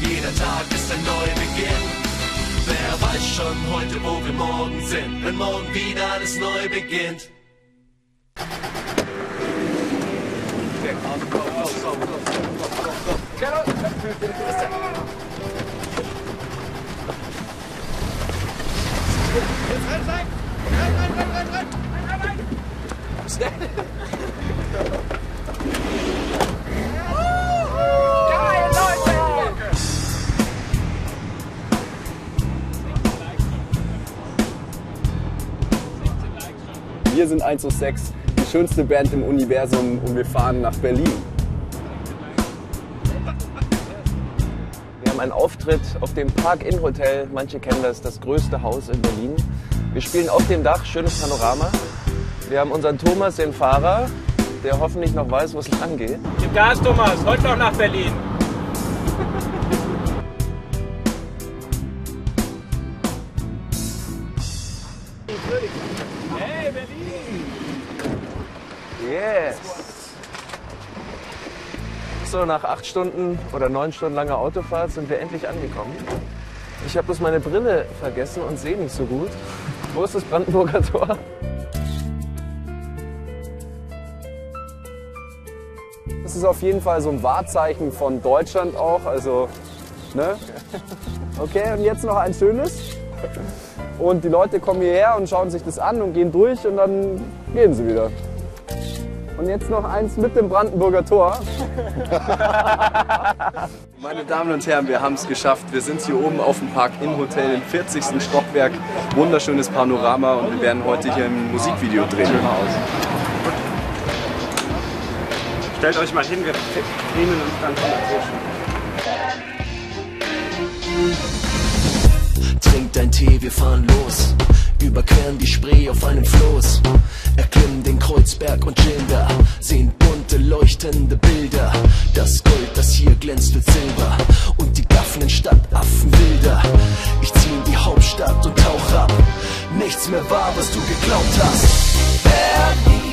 Jeder Tag ist ein Neubeginn. Wer weiß schon heute, wo wir morgen sind, wenn morgen wieder alles neu beginnt. Wir sind 106, die schönste Band im Universum und wir fahren nach Berlin. Wir haben einen Auftritt auf dem Park-In Hotel. Manche kennen das, das größte Haus in Berlin. Wir spielen auf dem Dach, schönes Panorama. Wir haben unseren Thomas, den Fahrer, der hoffentlich noch weiß, wo es lang geht. Gib Gas, Thomas, heute noch nach Berlin. Yes! So, nach acht Stunden oder neun Stunden langer Autofahrt sind wir endlich angekommen. Ich habe bloß meine Brille vergessen und sehe nicht so gut. Wo ist das Brandenburger Tor? Das ist auf jeden Fall so ein Wahrzeichen von Deutschland auch. Also, ne? Okay, und jetzt noch ein schönes. Und die Leute kommen hierher und schauen sich das an und gehen durch und dann gehen sie wieder. Und jetzt noch eins mit dem Brandenburger Tor. Meine Damen und Herren, wir haben es geschafft. Wir sind hier oben auf dem Park Inn Hotel im 40. Stockwerk. Wunderschönes Panorama und wir werden heute hier ein Musikvideo drehen. Stellt euch mal hin, wir nehmen uns dann von dazwischen. Dein Tee, wir fahren los. Überqueren die Spree auf einem Floß. Erklimmen den Kreuzberg und da. Sehen bunte, leuchtende Bilder. Das Gold, das hier glänzt, wird Silber. Und die gaffenden Stadtaffen wilder. Ich zieh in die Hauptstadt und tauch ab. Nichts mehr wahr, was du geglaubt hast. Berlin.